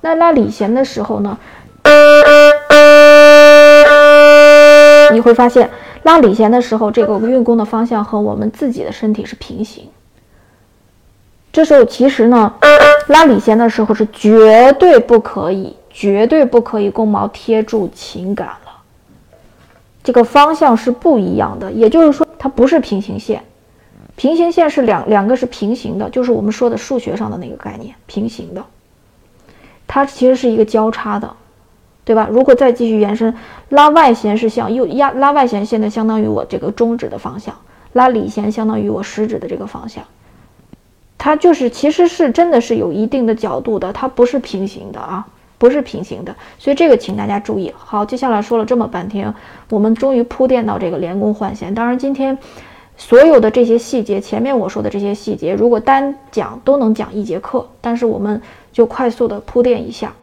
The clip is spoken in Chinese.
那拉里弦的时候呢，你会发现拉里弦的时候，这个运弓的方向和我们自己的身体是平行。这时候其实呢，拉里弦的时候是绝对不可以、绝对不可以弓毛贴住琴杆了。这个方向是不一样的，也就是说它不是平行线。平行线是两两个是平行的，就是我们说的数学上的那个概念，平行的。它其实是一个交叉的，对吧？如果再继续延伸，拉外弦是向右压，拉外弦现在相当于我这个中指的方向，拉里弦相当于我食指的这个方向。它就是其实是真的是有一定的角度的，它不是平行的啊，不是平行的。所以这个请大家注意。好，接下来说了这么半天，我们终于铺垫到这个连弓换弦。当然，今天所有的这些细节，前面我说的这些细节，如果单讲都能讲一节课，但是我们。就快速的铺垫一下。